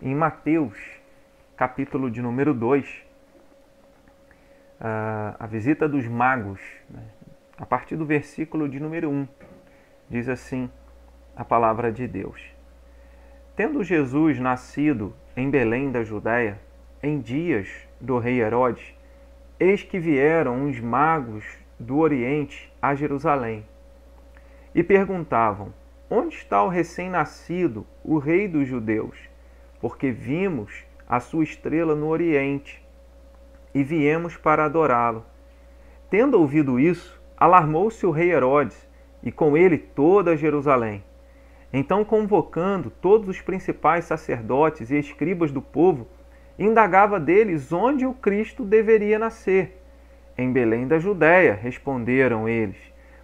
em Mateus, capítulo de número 2, a visita dos magos, né? a partir do versículo de número 1, diz assim a palavra de Deus. Tendo Jesus nascido em Belém da Judéia, em dias do rei Herodes, eis que vieram uns magos do Oriente a Jerusalém e perguntavam: Onde está o recém-nascido, o rei dos judeus? Porque vimos a sua estrela no Oriente e viemos para adorá-lo. Tendo ouvido isso, alarmou-se o rei Herodes e com ele toda Jerusalém. Então, convocando todos os principais sacerdotes e escribas do povo, indagava deles onde o Cristo deveria nascer. Em Belém da Judéia, responderam eles,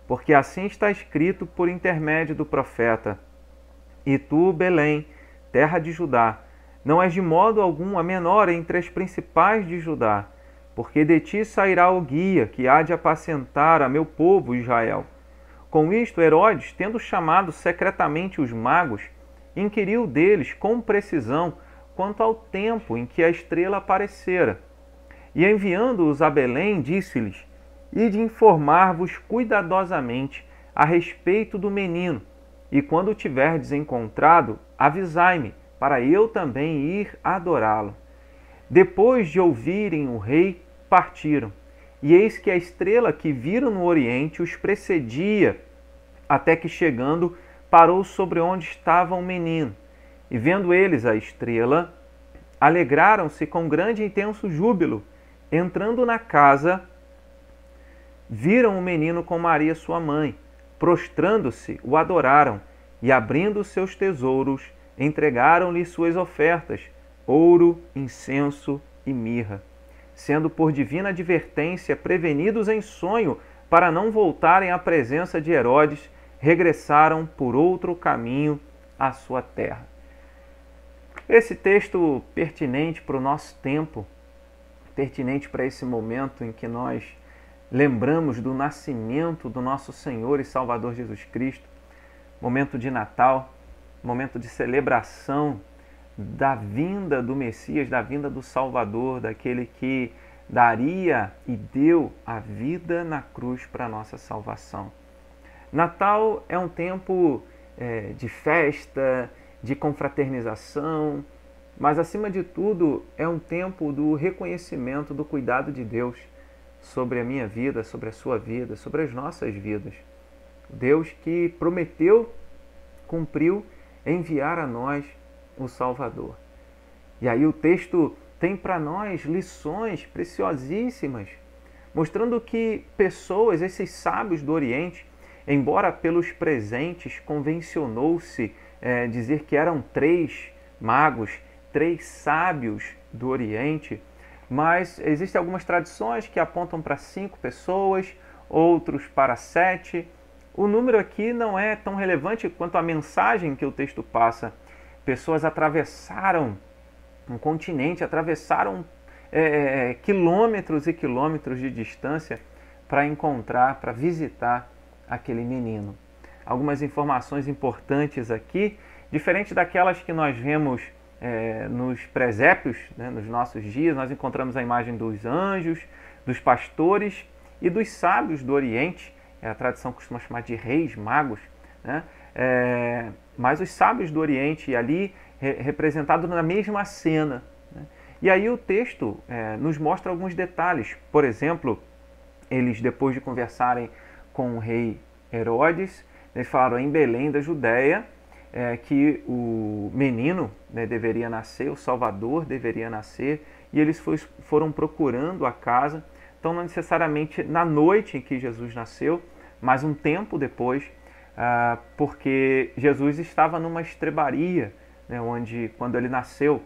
porque assim está escrito por intermédio do profeta: E tu, Belém, terra de Judá, não és de modo algum a menor entre as principais de Judá, porque de ti sairá o guia que há de apacentar a meu povo Israel. Com isto, Herodes, tendo chamado secretamente os magos, inquiriu deles com precisão quanto ao tempo em que a estrela aparecera. E enviando-os a Belém, disse-lhes: Ide informar-vos cuidadosamente a respeito do menino, e quando o tiverdes encontrado, avisai-me, para eu também ir adorá-lo. Depois de ouvirem o rei, partiram. E eis que a estrela que viram no oriente os precedia, até que chegando, parou sobre onde estava o menino. E vendo eles a estrela, alegraram-se com grande e intenso júbilo. Entrando na casa, viram o menino com Maria, sua mãe. Prostrando-se, o adoraram e, abrindo seus tesouros, entregaram-lhe suas ofertas: ouro, incenso e mirra sendo por divina advertência prevenidos em sonho para não voltarem à presença de Herodes, regressaram por outro caminho à sua terra. Esse texto pertinente para o nosso tempo, pertinente para esse momento em que nós lembramos do nascimento do nosso Senhor e Salvador Jesus Cristo, momento de Natal, momento de celebração da vinda do Messias, da vinda do Salvador, daquele que daria e deu a vida na cruz para a nossa salvação. Natal é um tempo é, de festa, de confraternização, mas acima de tudo é um tempo do reconhecimento do cuidado de Deus sobre a minha vida, sobre a sua vida, sobre as nossas vidas. Deus que prometeu, cumpriu enviar a nós o Salvador. E aí o texto tem para nós lições preciosíssimas, mostrando que pessoas, esses sábios do Oriente, embora pelos presentes convencionou-se é, dizer que eram três magos, três sábios do Oriente, mas existem algumas tradições que apontam para cinco pessoas, outros para sete. O número aqui não é tão relevante quanto a mensagem que o texto passa Pessoas atravessaram um continente, atravessaram é, é, é, quilômetros e quilômetros de distância para encontrar, para visitar aquele menino. Algumas informações importantes aqui, diferente daquelas que nós vemos é, nos presépios, né, nos nossos dias, nós encontramos a imagem dos anjos, dos pastores e dos sábios do Oriente, a tradição costuma chamar de reis magos, né? É, mas os sábios do Oriente ali re, representados na mesma cena. Né? E aí o texto é, nos mostra alguns detalhes. Por exemplo, eles depois de conversarem com o rei Herodes, eles falaram em Belém da Judéia é, que o menino né, deveria nascer, o Salvador deveria nascer, e eles foi, foram procurando a casa. Então, não necessariamente na noite em que Jesus nasceu, mas um tempo depois, ah, porque Jesus estava numa estrebaria, né, onde quando ele nasceu,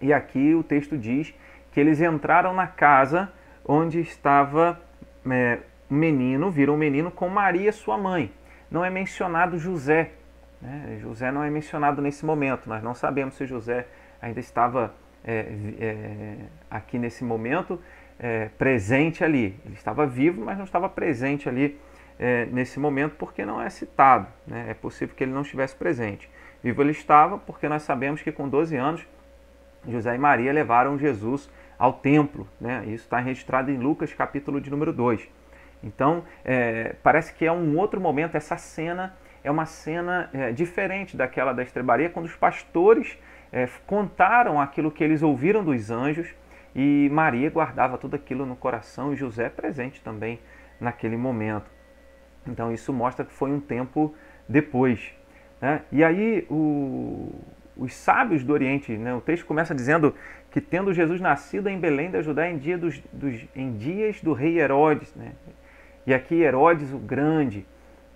e aqui o texto diz que eles entraram na casa onde estava é, um menino, viram um menino com Maria, sua mãe. Não é mencionado José. Né? José não é mencionado nesse momento. Nós não sabemos se José ainda estava é, é, aqui nesse momento é, presente ali. Ele estava vivo, mas não estava presente ali é, nesse momento porque não é citado. Né? É possível que ele não estivesse presente. Vivo ele estava porque nós sabemos que com 12 anos José e Maria levaram Jesus ao templo. Né? Isso está registrado em Lucas, capítulo de número 2. Então, é, parece que é um outro momento, essa cena é uma cena é, diferente daquela da estrebaria, quando os pastores é, contaram aquilo que eles ouviram dos anjos e Maria guardava tudo aquilo no coração e José presente também naquele momento. Então, isso mostra que foi um tempo depois. Né? E aí, o, os sábios do Oriente, né? o texto começa dizendo que tendo Jesus nascido em Belém da Judá em, dia dos, dos, em dias do rei Herodes, né? e aqui Herodes o Grande,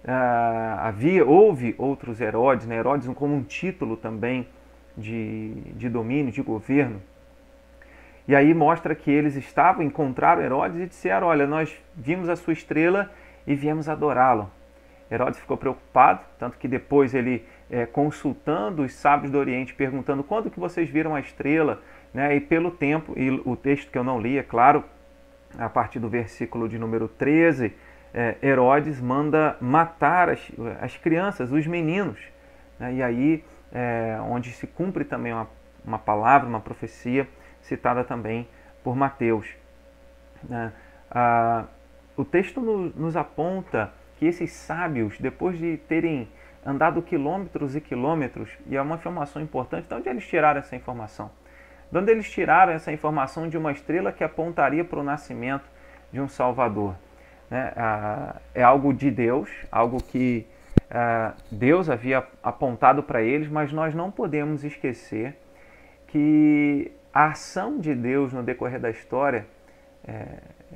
ah, havia, houve outros Herodes, né? Herodes como um título também de, de domínio, de governo, e aí mostra que eles estavam, encontraram Herodes e disseram, olha, nós vimos a sua estrela e viemos adorá-lo. Herodes ficou preocupado, tanto que depois ele, é, consultando os sábios do Oriente, perguntando quando que vocês viram a estrela, né, e pelo tempo, e o texto que eu não li, é claro, a partir do versículo de número 13, é, Herodes manda matar as, as crianças, os meninos. Né, e aí, é, onde se cumpre também uma, uma palavra, uma profecia citada também por Mateus. Né. Ah, o texto nos aponta que esses sábios, depois de terem andado quilômetros e quilômetros, e é uma informação importante, de onde eles tiraram essa informação? De onde eles tiraram essa informação de uma estrela que apontaria para o nascimento de um Salvador? Né? Ah, é algo de Deus, algo que ah, Deus havia apontado para eles, mas nós não podemos esquecer que a ação de Deus no decorrer da história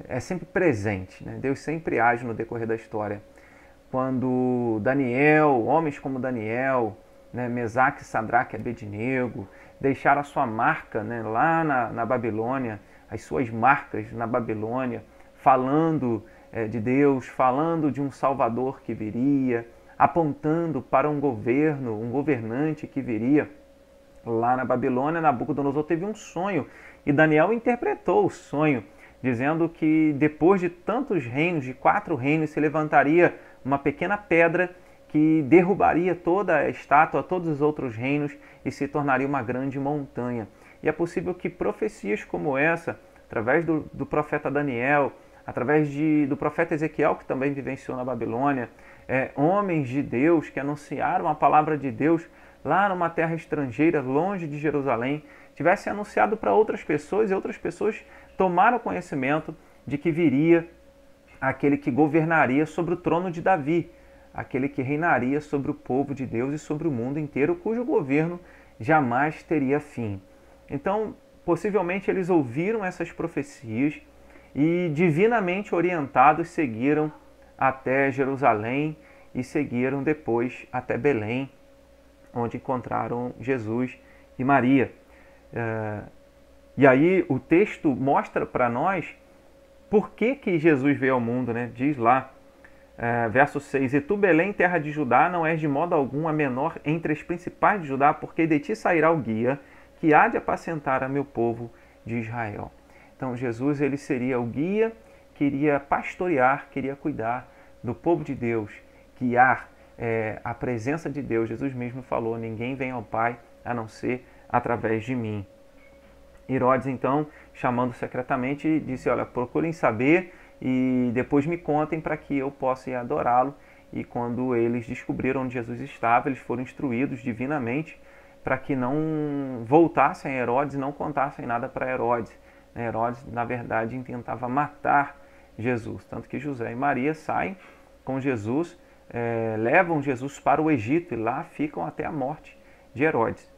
é, sempre presente. Né? Deus sempre age no decorrer da história. Quando Daniel, homens como Daniel, né, Mesaque, Sadraque Abednego, deixaram a sua marca né, lá na, na Babilônia, as suas marcas na Babilônia, falando é, de Deus, falando de um Salvador que viria, apontando para um governo, um governante que viria. Lá na Babilônia, Nabucodonosor teve um sonho e Daniel interpretou o sonho dizendo que depois de tantos reinos, de quatro reinos, se levantaria uma pequena pedra que derrubaria toda a estátua, todos os outros reinos e se tornaria uma grande montanha. E é possível que profecias como essa, através do, do profeta Daniel, através de, do profeta Ezequiel, que também vivenciou na Babilônia, é, homens de Deus que anunciaram a palavra de Deus lá numa terra estrangeira, longe de Jerusalém, tivessem anunciado para outras pessoas e outras pessoas tomaram conhecimento de que viria aquele que governaria sobre o trono de Davi, aquele que reinaria sobre o povo de Deus e sobre o mundo inteiro, cujo governo jamais teria fim. Então, possivelmente eles ouviram essas profecias e, divinamente orientados, seguiram até Jerusalém e seguiram depois até Belém, onde encontraram Jesus e Maria. E aí o texto mostra para nós por que, que Jesus veio ao mundo, né? Diz lá, é, verso 6: E tu, Belém, terra de Judá, não és de modo algum a menor entre as principais de Judá, porque de ti sairá o guia que há de apacentar a meu povo de Israel. Então Jesus ele seria o guia, queria pastorear, queria cuidar do povo de Deus, guiar é, a presença de Deus. Jesus mesmo falou: ninguém vem ao Pai a não ser através de mim. Herodes, então, chamando secretamente, disse: Olha, procurem saber e depois me contem para que eu possa ir adorá-lo. E quando eles descobriram onde Jesus estava, eles foram instruídos divinamente para que não voltassem a Herodes e não contassem nada para Herodes. Herodes, na verdade, intentava matar Jesus. Tanto que José e Maria saem com Jesus, é, levam Jesus para o Egito e lá ficam até a morte de Herodes.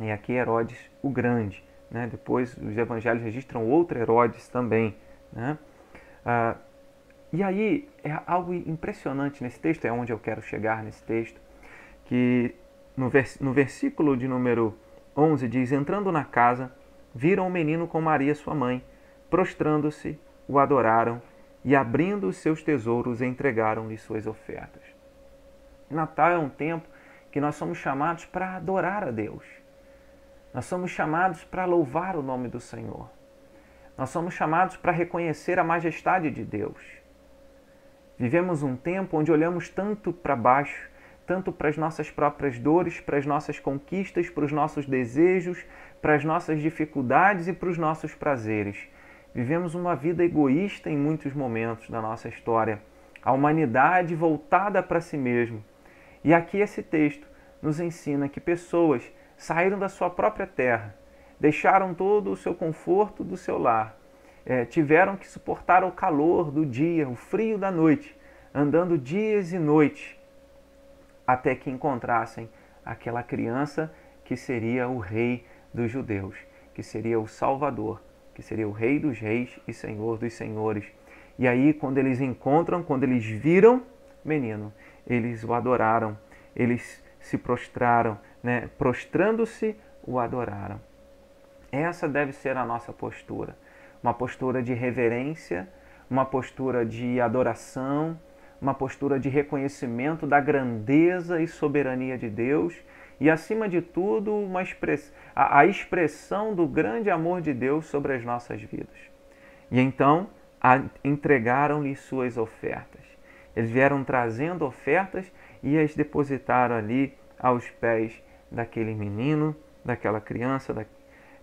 E aqui Herodes o Grande. Né? Depois os evangelhos registram outro Herodes também. Né? Ah, e aí é algo impressionante nesse texto, é onde eu quero chegar nesse texto, que no, vers no versículo de número 11 diz: Entrando na casa, viram o menino com Maria, sua mãe, prostrando-se, o adoraram e, abrindo os seus tesouros, entregaram-lhe suas ofertas. Natal é um tempo que nós somos chamados para adorar a Deus nós somos chamados para louvar o nome do Senhor. Nós somos chamados para reconhecer a majestade de Deus. Vivemos um tempo onde olhamos tanto para baixo, tanto para as nossas próprias dores, para as nossas conquistas, para os nossos desejos, para as nossas dificuldades e para os nossos prazeres. Vivemos uma vida egoísta em muitos momentos da nossa história, a humanidade voltada para si mesmo. E aqui esse texto nos ensina que pessoas saíram da sua própria terra, deixaram todo o seu conforto do seu lar, é, tiveram que suportar o calor do dia, o frio da noite, andando dias e noites, até que encontrassem aquela criança que seria o rei dos judeus, que seria o Salvador, que seria o Rei dos Reis e Senhor dos Senhores. E aí, quando eles encontram, quando eles viram menino, eles o adoraram, eles se prostraram, né? prostrando-se, o adoraram. Essa deve ser a nossa postura, uma postura de reverência, uma postura de adoração, uma postura de reconhecimento da grandeza e soberania de Deus e, acima de tudo, uma express... a, expressão do grande amor de Deus sobre as nossas vidas. E então entregaram-lhe suas ofertas. Eles vieram trazendo ofertas e as depositaram ali aos pés daquele menino, daquela criança, da,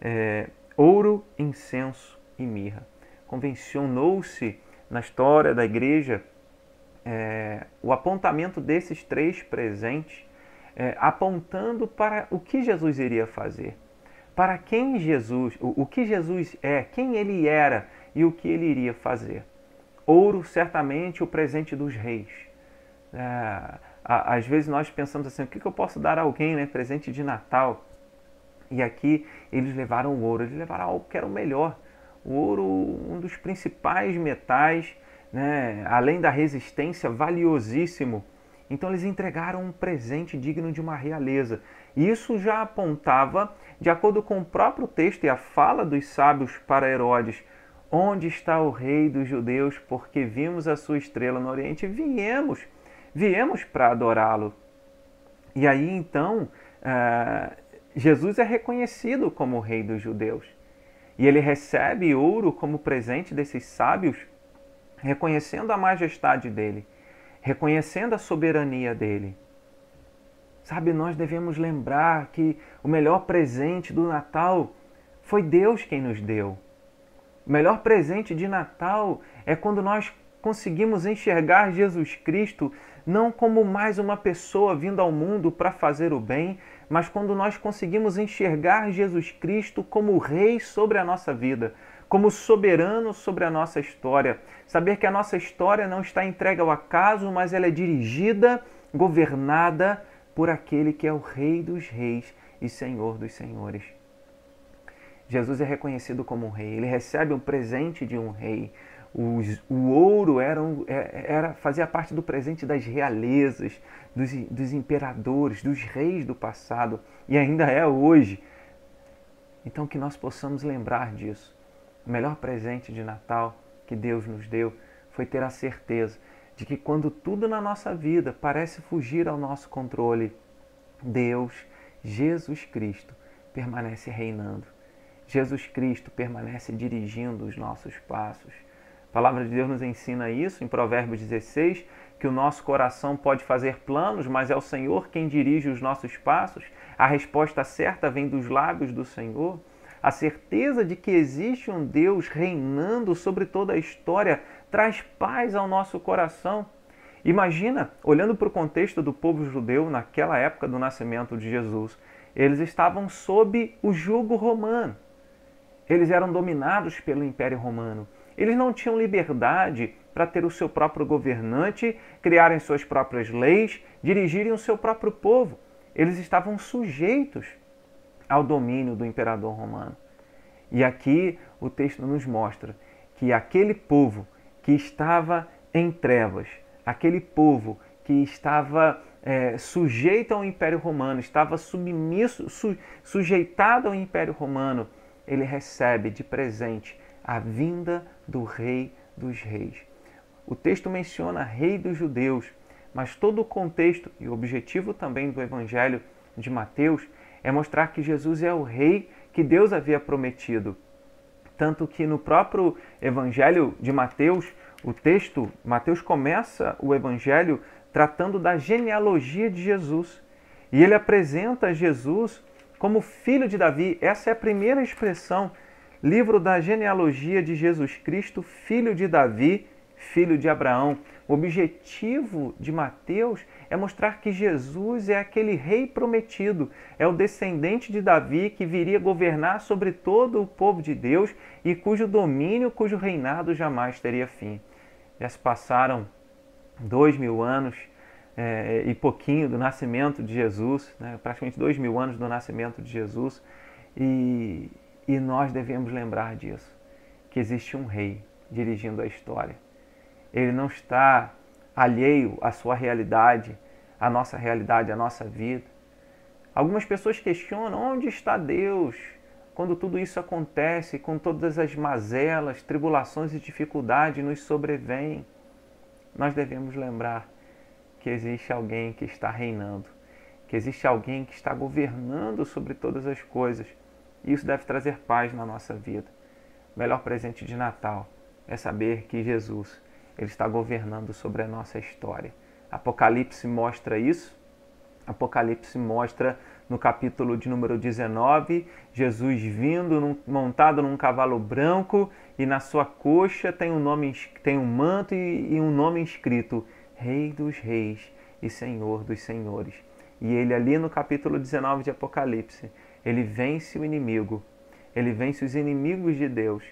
é, ouro, incenso e mirra. Convencionou-se na história da igreja é, o apontamento desses três presentes, é, apontando para o que Jesus iria fazer, para quem Jesus, o, o que Jesus é, quem ele era e o que ele iria fazer. Ouro, certamente, o presente dos reis. É, às vezes nós pensamos assim, o que eu posso dar a alguém, né? Presente de Natal. E aqui eles levaram o ouro, eles levaram algo que era o melhor. O ouro, um dos principais metais né, além da resistência, valiosíssimo. Então eles entregaram um presente digno de uma realeza. Isso já apontava, de acordo com o próprio texto e a fala dos sábios para Herodes, onde está o rei dos judeus, porque vimos a sua estrela no Oriente e viemos, viemos para adorá-lo. E aí então, uh, Jesus é reconhecido como o rei dos judeus. E ele recebe ouro como presente desses sábios reconhecendo a majestade dele, reconhecendo a soberania dele. Sabe, nós devemos lembrar que o melhor presente do Natal foi Deus quem nos deu. O melhor presente de Natal é quando nós conseguimos enxergar Jesus Cristo não como mais uma pessoa vindo ao mundo para fazer o bem, mas quando nós conseguimos enxergar Jesus Cristo como Rei sobre a nossa vida, como soberano sobre a nossa história. Saber que a nossa história não está entregue ao acaso, mas ela é dirigida, governada por aquele que é o Rei dos Reis e Senhor dos Senhores. Jesus é reconhecido como um rei, ele recebe um presente de um rei. O ouro era, é, era, fazia parte do presente das realezas, dos, dos imperadores, dos reis do passado e ainda é hoje. Então, que nós possamos lembrar disso o melhor presente de Natal que Deus nos deu foi ter a certeza de que quando tudo na nossa vida parece fugir ao nosso controle, Deus, Jesus Cristo, permanece reinando. Jesus Cristo permanece dirigindo os nossos passos. A palavra de Deus nos ensina isso em Provérbios 16, que o nosso coração pode fazer planos, mas é o Senhor quem dirige os nossos passos. A resposta certa vem dos lábios do Senhor. A certeza de que existe um Deus reinando sobre toda a história traz paz ao nosso coração. Imagina, olhando para o contexto do povo judeu naquela época do nascimento de Jesus, eles estavam sob o jugo romano. Eles eram dominados pelo Império Romano. Eles não tinham liberdade para ter o seu próprio governante, criarem suas próprias leis, dirigirem o seu próprio povo. Eles estavam sujeitos ao domínio do imperador romano. E aqui o texto nos mostra que aquele povo que estava em trevas, aquele povo que estava é, sujeito ao Império Romano, estava submisso, su, sujeitado ao Império Romano, ele recebe de presente a vinda do Rei dos Reis. O texto menciona Rei dos Judeus, mas todo o contexto e o objetivo também do Evangelho de Mateus é mostrar que Jesus é o rei que Deus havia prometido. Tanto que no próprio Evangelho de Mateus, o texto, Mateus começa o Evangelho tratando da genealogia de Jesus. E ele apresenta Jesus como filho de Davi. Essa é a primeira expressão. Livro da genealogia de Jesus Cristo, filho de Davi, filho de Abraão. O objetivo de Mateus é mostrar que Jesus é aquele rei prometido, é o descendente de Davi que viria governar sobre todo o povo de Deus e cujo domínio, cujo reinado jamais teria fim. Já se passaram dois mil anos é, e pouquinho do nascimento de Jesus, né? praticamente dois mil anos do nascimento de Jesus, e, e nós devemos lembrar disso, que existe um rei dirigindo a história. Ele não está alheio à sua realidade, à nossa realidade, à nossa vida. Algumas pessoas questionam onde está Deus quando tudo isso acontece, com todas as mazelas, tribulações e dificuldades nos sobrevêm nós devemos lembrar que existe alguém que está reinando, que existe alguém que está governando sobre todas as coisas. Isso deve trazer paz na nossa vida. O melhor presente de Natal é saber que Jesus ele está governando sobre a nossa história. Apocalipse mostra isso. Apocalipse mostra no capítulo de número 19, Jesus vindo num, montado num cavalo branco e na sua coxa tem um nome tem um manto e, e um nome escrito Rei dos Reis e Senhor dos Senhores. E ele ali no capítulo 19 de Apocalipse, ele vence o inimigo, ele vence os inimigos de Deus.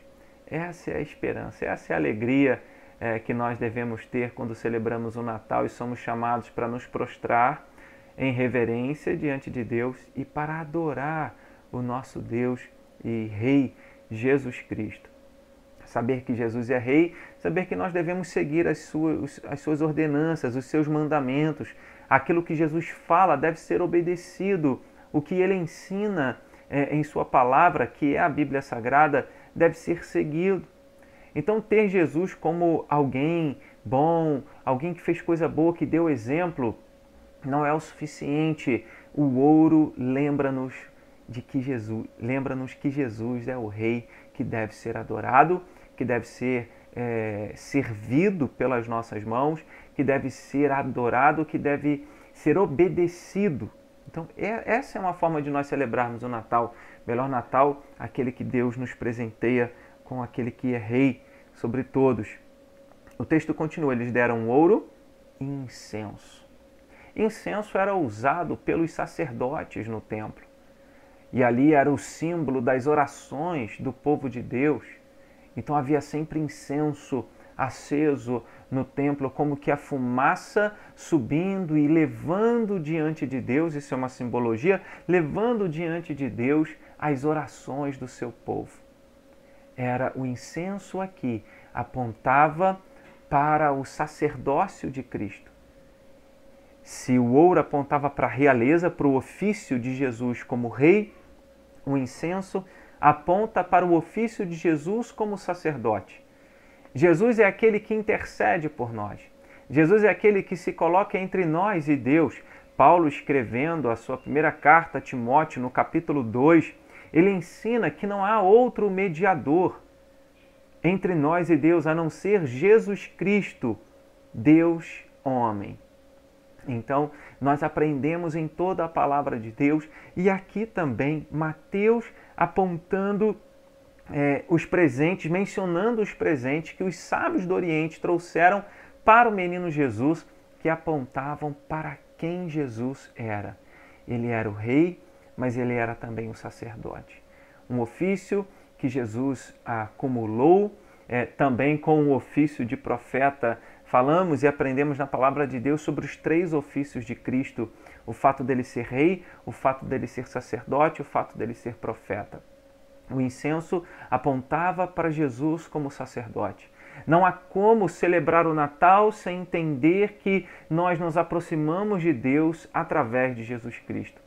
Essa é a esperança, essa é a alegria é, que nós devemos ter quando celebramos o Natal e somos chamados para nos prostrar em reverência diante de Deus e para adorar o nosso Deus e Rei Jesus Cristo. Saber que Jesus é Rei, saber que nós devemos seguir as suas, as suas ordenanças, os seus mandamentos, aquilo que Jesus fala deve ser obedecido, o que ele ensina é, em Sua palavra, que é a Bíblia Sagrada, deve ser seguido. Então, ter Jesus como alguém bom, alguém que fez coisa boa, que deu exemplo, não é o suficiente. O ouro lembra-nos de que Jesus, lembra-nos que Jesus é o rei que deve ser adorado, que deve ser é, servido pelas nossas mãos, que deve ser adorado, que deve ser obedecido. Então, é, essa é uma forma de nós celebrarmos o Natal. Melhor Natal, aquele que Deus nos presenteia com aquele que é rei sobre todos. O texto continua: eles deram ouro e incenso. Incenso era usado pelos sacerdotes no templo. E ali era o símbolo das orações do povo de Deus. Então havia sempre incenso aceso no templo, como que a fumaça subindo e levando diante de Deus, isso é uma simbologia, levando diante de Deus as orações do seu povo. Era o incenso aqui, apontava para o sacerdócio de Cristo. Se o ouro apontava para a realeza, para o ofício de Jesus como rei, o incenso aponta para o ofício de Jesus como sacerdote. Jesus é aquele que intercede por nós. Jesus é aquele que se coloca entre nós e Deus. Paulo, escrevendo a sua primeira carta a Timóteo, no capítulo 2, ele ensina que não há outro mediador entre nós e Deus a não ser Jesus Cristo, Deus homem. Então, nós aprendemos em toda a palavra de Deus e aqui também Mateus apontando é, os presentes, mencionando os presentes que os sábios do Oriente trouxeram para o menino Jesus, que apontavam para quem Jesus era. Ele era o rei, mas ele era também o sacerdote. Um ofício que Jesus acumulou é, também com o ofício de profeta Falamos e aprendemos na palavra de Deus sobre os três ofícios de Cristo: o fato dele ser rei, o fato dele ser sacerdote, o fato dele ser profeta. O incenso apontava para Jesus como sacerdote. Não há como celebrar o Natal sem entender que nós nos aproximamos de Deus através de Jesus Cristo.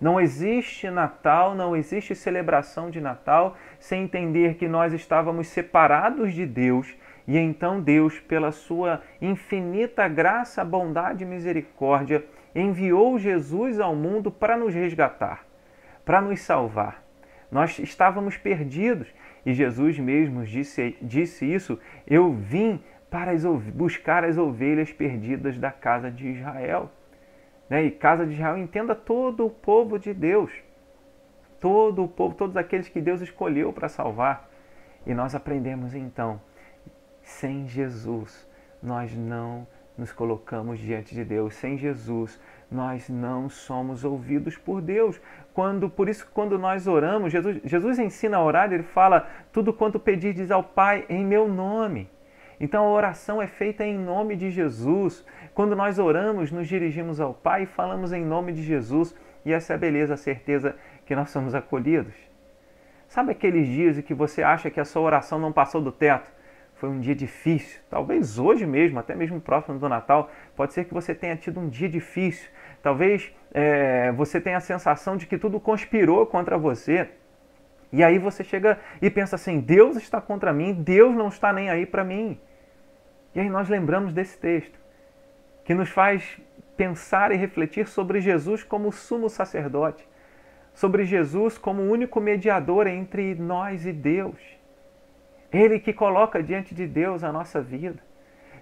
Não existe Natal, não existe celebração de Natal sem entender que nós estávamos separados de Deus e então Deus, pela sua infinita graça, bondade e misericórdia, enviou Jesus ao mundo para nos resgatar, para nos salvar. Nós estávamos perdidos e Jesus mesmo disse, disse isso: Eu vim para as, buscar as ovelhas perdidas da casa de Israel. Né? E casa de Israel entenda todo o povo de Deus. Todo o povo, todos aqueles que Deus escolheu para salvar. E nós aprendemos então, sem Jesus, nós não nos colocamos diante de Deus. Sem Jesus, nós não somos ouvidos por Deus. Quando, por isso, quando nós oramos, Jesus, Jesus ensina a orar, ele fala: tudo quanto pedirdes ao Pai em meu nome. Então a oração é feita em nome de Jesus. Quando nós oramos, nos dirigimos ao Pai e falamos em nome de Jesus. E essa é a beleza, a certeza que nós somos acolhidos. Sabe aqueles dias em que você acha que a sua oração não passou do teto? Foi um dia difícil, talvez hoje mesmo, até mesmo próximo do Natal, pode ser que você tenha tido um dia difícil. Talvez é, você tenha a sensação de que tudo conspirou contra você. E aí você chega e pensa assim: Deus está contra mim, Deus não está nem aí para mim. E aí nós lembramos desse texto, que nos faz pensar e refletir sobre Jesus como sumo sacerdote, sobre Jesus como único mediador entre nós e Deus. Ele que coloca diante de Deus a nossa vida.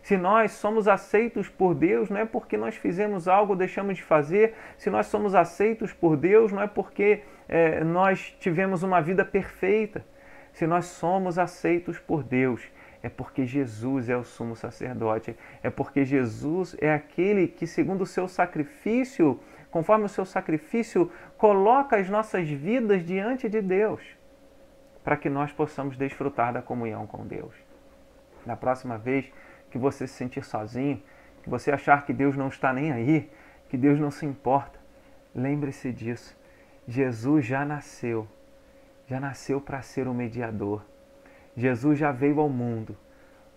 Se nós somos aceitos por Deus, não é porque nós fizemos algo ou deixamos de fazer. Se nós somos aceitos por Deus, não é porque é, nós tivemos uma vida perfeita. Se nós somos aceitos por Deus, é porque Jesus é o sumo sacerdote, é porque Jesus é aquele que, segundo o seu sacrifício, conforme o seu sacrifício, coloca as nossas vidas diante de Deus, para que nós possamos desfrutar da comunhão com Deus. Na próxima vez que você se sentir sozinho, que você achar que Deus não está nem aí, que Deus não se importa, lembre-se disso. Jesus já nasceu, já nasceu para ser o mediador Jesus já veio ao mundo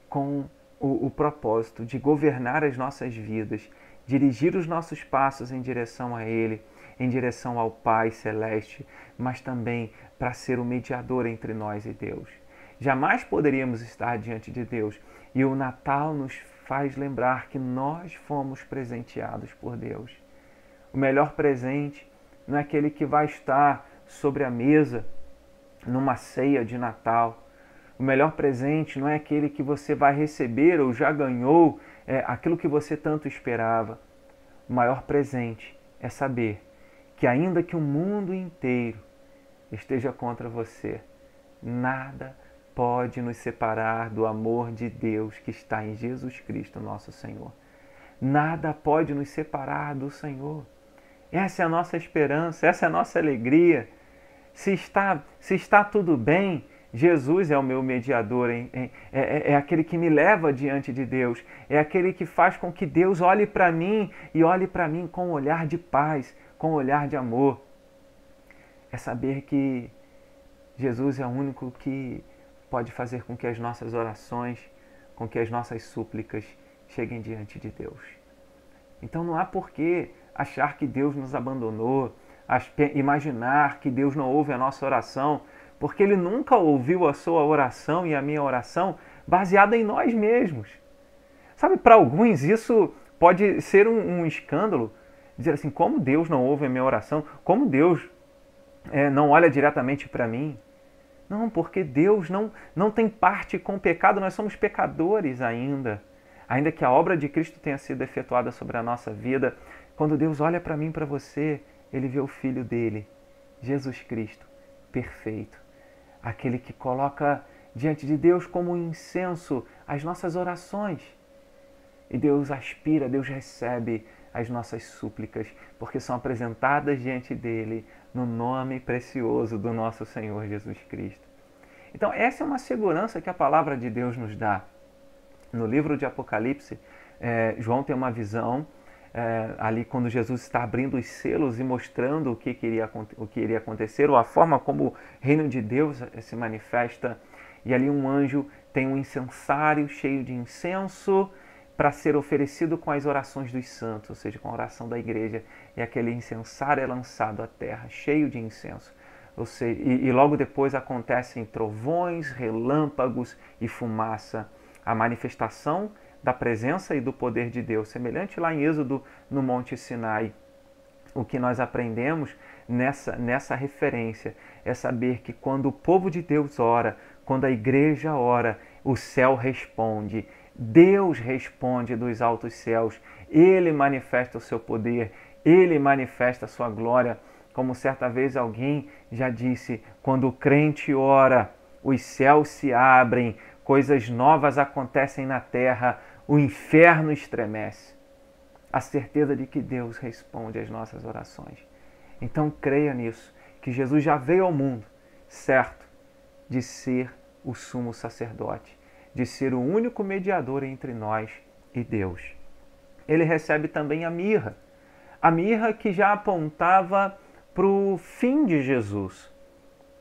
com o, o, propósito de governar as nossas vidas, dirigir os nossos passos em direção a Ele, em direção ao Pai Celeste, mas também para ser o mediador entre nós e Deus. Jamais poderíamos estar diante de Deus e o Natal nos faz lembrar que nós fomos presenteados por Deus. O melhor presente não é aquele que vai estar sobre a mesa numa ceia de Natal o melhor presente não é aquele que você vai receber ou já ganhou, é aquilo que você tanto esperava. O maior presente é saber que, ainda que o mundo inteiro esteja contra você, nada pode nos separar do amor de Deus que está em Jesus Cristo, nosso Senhor. Nada pode nos separar do Senhor. Essa é a nossa esperança, essa é a nossa alegria. Se está, se está tudo bem, Jesus é o meu mediador, é, é, é, aquele que me leva diante de Deus, é aquele que faz com que Deus olhe para mim e olhe para mim com um olhar de paz, com um olhar de amor. É saber que Jesus é o único que pode fazer com que as nossas orações, com que as nossas súplicas cheguem diante de Deus. Então não há por que achar que Deus nos abandonou, imaginar que Deus não ouve a nossa oração porque ele nunca ouviu a sua oração e a minha oração baseada em nós mesmos. Sabe, para alguns isso pode ser um, um, escândalo, dizer assim, como Deus não ouve a minha oração, como Deus é, não olha diretamente para mim. Não, porque Deus não, não tem parte com o pecado, nós somos pecadores ainda. Ainda que a obra de Cristo tenha sido efetuada sobre a nossa vida, quando Deus olha para mim, para você, Ele vê o Filho dele, Jesus Cristo, perfeito aquele que coloca diante de Deus como um incenso as nossas orações. E Deus aspira, Deus recebe as nossas súplicas, porque são apresentadas diante dele no nome precioso do nosso Senhor Jesus Cristo. Então, essa é uma segurança que a palavra de Deus nos dá. No livro de Apocalipse, é, João tem uma visão é, ali quando Jesus está abrindo os selos e mostrando o que, queria, o que iria acontecer, ou a forma como o reino de Deus eh, se manifesta. E ali um anjo tem um incensário cheio de incenso para ser oferecido com as orações dos santos, ou seja, com a oração da igreja. E aquele incensário é lançado à terra, cheio de incenso. Ou seja, e, e logo depois acontecem trovões, relâmpagos e fumaça. A manifestação da presença e do poder de Deus, semelhante lá em Êxodo no Monte Sinai. O que nós aprendemos nessa, nessa referência é saber que quando o povo de Deus ora, quando a igreja ora, o céu responde. Deus responde dos altos céus, ele manifesta o seu poder, ele manifesta a sua glória. Como certa vez alguém já disse, quando o crente ora, os céus se abrem, coisas novas acontecem na terra, o inferno estremece. A certeza de que Deus responde às nossas orações. Então creia nisso, que Jesus já veio ao mundo, certo, de ser o sumo sacerdote, de ser o único mediador entre nós e Deus. Ele recebe também a mirra, a mirra que já apontava para o fim de Jesus,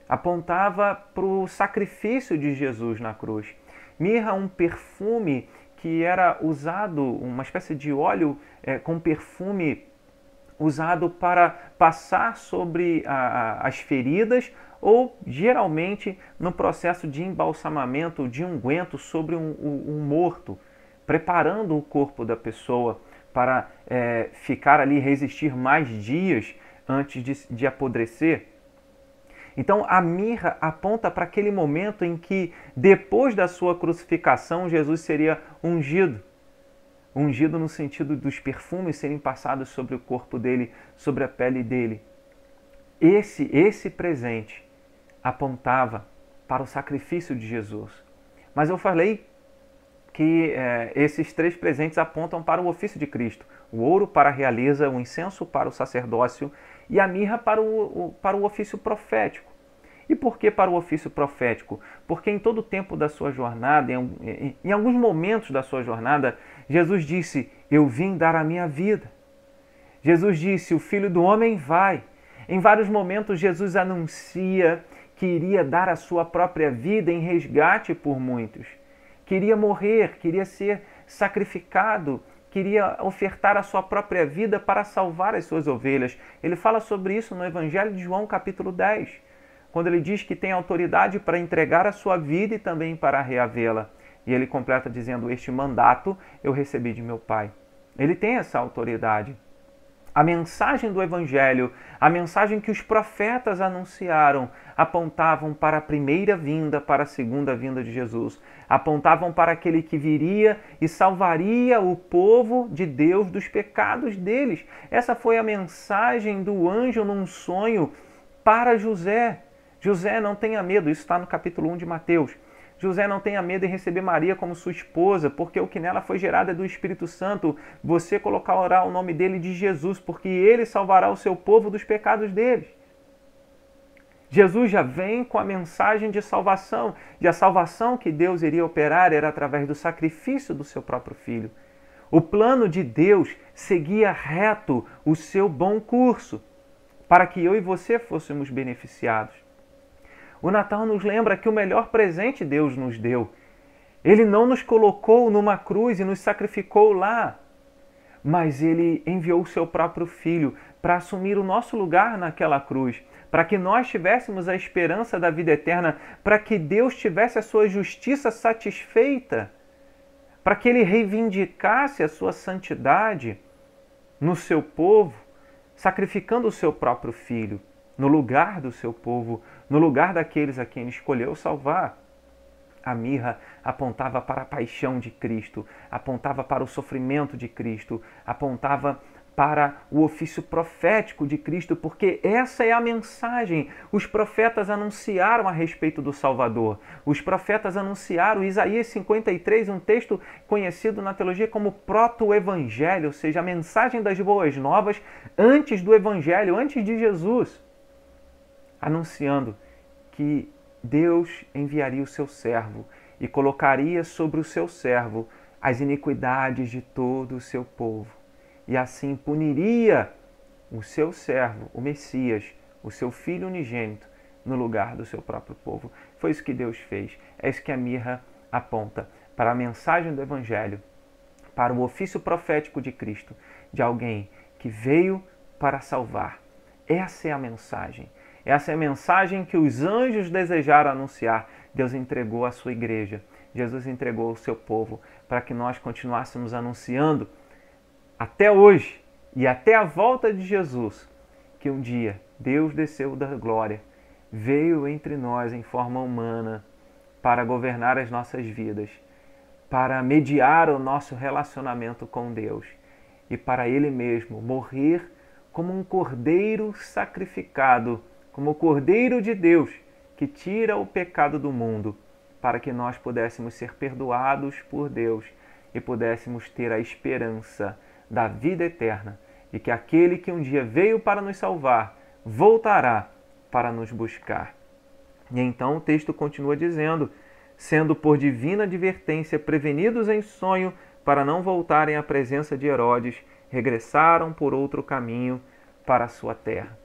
apontava para o sacrifício de Jesus na cruz. Mirra, um perfume que era usado, uma espécie de óleo é, com perfume usado para passar sobre a, a, as feridas ou geralmente no processo de embalsamamento de unguento sobre um, um, um morto, preparando o corpo da pessoa para é, ficar ali resistir mais dias antes de, de apodrecer. Então a mirra aponta para aquele momento em que, depois da sua crucificação, Jesus seria ungido. Ungido no sentido dos perfumes serem passados sobre o corpo dele, sobre a pele dele. Esse, esse presente apontava para o sacrifício de Jesus. Mas eu falei que é, esses três presentes apontam para o ofício de Cristo: o ouro para a realeza, o incenso para o sacerdócio e a mirra para o, o, para o ofício profético. E por que para o ofício profético? Porque em todo o tempo da sua jornada, em, em alguns momentos da sua jornada, Jesus disse: Eu vim dar a minha vida. Jesus disse: O filho do homem vai. Em vários momentos, Jesus anuncia que iria dar a sua própria vida em resgate por muitos. Queria morrer, queria ser sacrificado, queria ofertar a sua própria vida para salvar as suas ovelhas. Ele fala sobre isso no Evangelho de João, capítulo 10 quando ele diz que tem autoridade para entregar a sua vida e também para reavê-la. E ele completa dizendo: Este mandato eu recebi de meu Pai. Ele tem essa autoridade. A mensagem do Evangelho, a mensagem que os profetas anunciaram, apontavam para a primeira vinda, para a segunda vinda de Jesus. Apontavam para aquele que viria e salvaria o povo de Deus dos pecados deles. Essa foi a mensagem do anjo num sonho para José. José, não tenha medo, isso está no capítulo 1 de Mateus. José, não tenha medo em receber Maria como sua esposa, porque o que nela foi gerado é do Espírito Santo. Você colocará o nome dele de Jesus, porque ele salvará o seu povo dos pecados deles. Jesus já vem com a mensagem de salvação, e a salvação que Deus iria operar era através do sacrifício do seu próprio filho. O plano de Deus seguia reto o seu bom curso, para que eu e você fôssemos beneficiados. O Natal nos lembra que o melhor presente Deus nos deu. Ele não nos colocou numa cruz e nos sacrificou lá, mas ele enviou o seu próprio filho para assumir o nosso lugar naquela cruz, para que nós tivéssemos a esperança da vida eterna, para que Deus tivesse a sua justiça satisfeita, para que ele reivindicasse a sua santidade no seu povo, sacrificando o seu próprio filho no lugar do seu povo, no lugar daqueles a quem ele escolheu salvar. A mirra apontava para a paixão de Cristo, apontava para o sofrimento de Cristo, apontava para o ofício profético de Cristo, porque essa é a mensagem. Os profetas anunciaram a respeito do Salvador. Os profetas anunciaram Isaías 53, um texto conhecido na teologia como proto-evangelho, ou seja, a mensagem das boas novas antes do evangelho, antes de Jesus anunciando que Deus enviaria o seu servo e colocaria sobre o seu servo as iniquidades de todo o seu povo, e assim puniria o seu servo, o Messias, o seu filho unigênito, no lugar do seu próprio povo. Foi isso que Deus fez. É isso que a mirra aponta para a mensagem do Evangelho, para o ofício profético de Cristo, de alguém que veio para salvar. Essa é a mensagem. Essa é a mensagem que os anjos desejaram anunciar. Deus entregou à sua igreja, Jesus entregou ao seu povo, para que nós continuássemos anunciando até hoje e até a volta de Jesus, que um dia Deus desceu da glória, veio entre nós em forma humana para governar as nossas vidas, para mediar o nosso relacionamento com Deus e para Ele mesmo morrer como um cordeiro sacrificado, como o cordeiro de Deus que tira o pecado do mundo, para que nós pudéssemos ser perdoados por Deus e pudéssemos ter a esperança da vida eterna e que aquele que um dia veio para nos salvar voltará para nos buscar. E então o texto continua dizendo: sendo por divina advertência prevenidos em sonho para não voltarem à presença de Herodes, regressaram por outro caminho para a sua terra.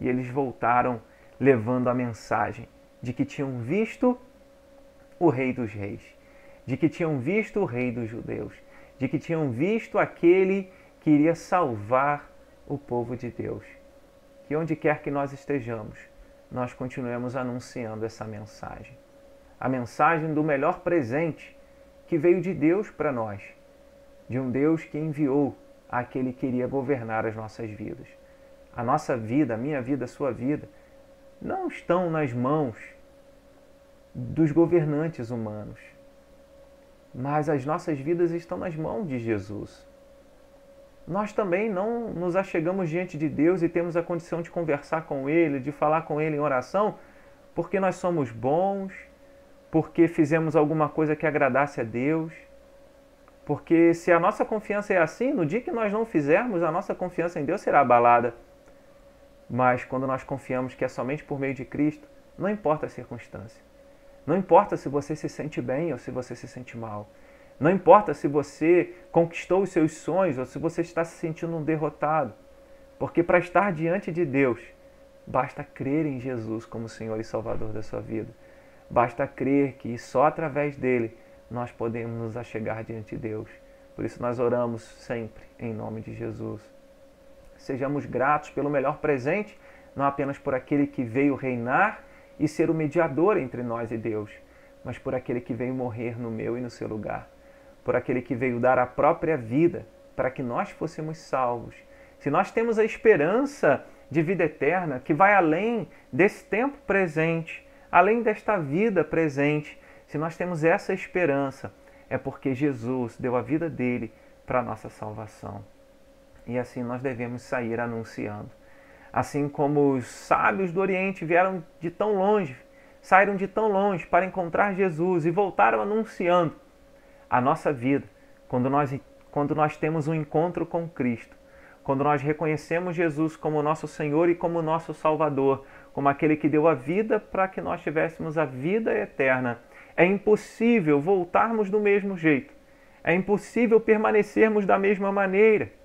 E eles voltaram levando a mensagem de que tinham visto o Rei dos Reis, de que tinham visto o Rei dos Judeus, de que tinham visto aquele que iria salvar o povo de Deus. Que onde quer que nós estejamos, nós continuemos anunciando essa mensagem. A mensagem do melhor presente que veio de Deus para nós, de um Deus que enviou aquele que iria governar as nossas vidas. A nossa vida, a minha vida, a sua vida, não estão nas mãos dos governantes humanos, mas as nossas vidas estão nas mãos de Jesus nós também não nos achegamos diante de Deus e temos a condição de conversar com Ele, de falar com Ele em oração, porque nós somos bons, porque fizemos alguma coisa que agradasse a Deus. Porque se a nossa confiança é assim, no dia que nós não fizermos, a nossa confiança em Deus será abalada. Mas quando nós confiamos que é somente por meio de Cristo, não importa a circunstância. Não importa se você se sente bem ou se você se sente mal. Não importa se você conquistou os seus sonhos ou se você está se sentindo um derrotado, porque para estar diante de Deus, basta crer em Jesus como Senhor e Salvador da sua vida. Basta crer que só através dele nós podemos nos achegar diante de Deus. Por isso nós oramos sempre em nome de Jesus. Sejamos gratos pelo melhor presente, não apenas por aquele que veio reinar e ser o mediador entre nós e Deus, mas por aquele que veio morrer no meu e no seu lugar por aquele que veio dar a própria vida para que nós fôssemos salvos. Se nós temos a esperança de vida eterna que vai além desse tempo presente, além desta vida presente, se nós temos essa esperança, é porque Jesus deu a vida dele para a nossa salvação. E assim nós devemos sair anunciando. Assim como os sábios do Oriente vieram de tão longe, saíram de tão longe para encontrar Jesus e voltaram anunciando a nossa vida, quando nós, quando nós temos um encontro com Cristo, quando nós reconhecemos Jesus como nosso Senhor e como nosso Salvador, como aquele que deu a vida para que nós tivéssemos a vida eterna, é impossível voltarmos do mesmo jeito. É impossível permanecermos da mesma maneira.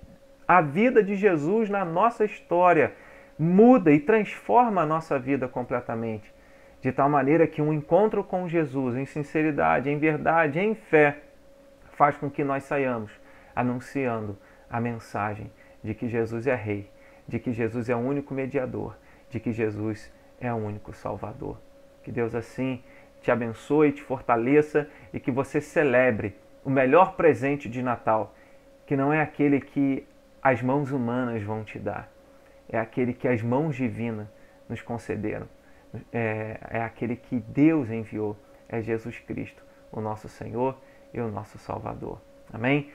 A vida de Jesus na nossa história muda e transforma a nossa vida completamente. De tal maneira que um encontro com Jesus em sinceridade, em verdade, em fé, faz com que nós saiamos anunciando a mensagem de que Jesus é Rei, de que Jesus é o único mediador, de que Jesus é o único Salvador. Que Deus assim te abençoe, te fortaleça e que você celebre o melhor presente de Natal, que não é aquele que as mãos humanas vão te dar, é aquele que as mãos divinas nos concederam, é, é aquele que Deus enviou, é Jesus Cristo, o nosso Senhor e o nosso Salvador. Amém?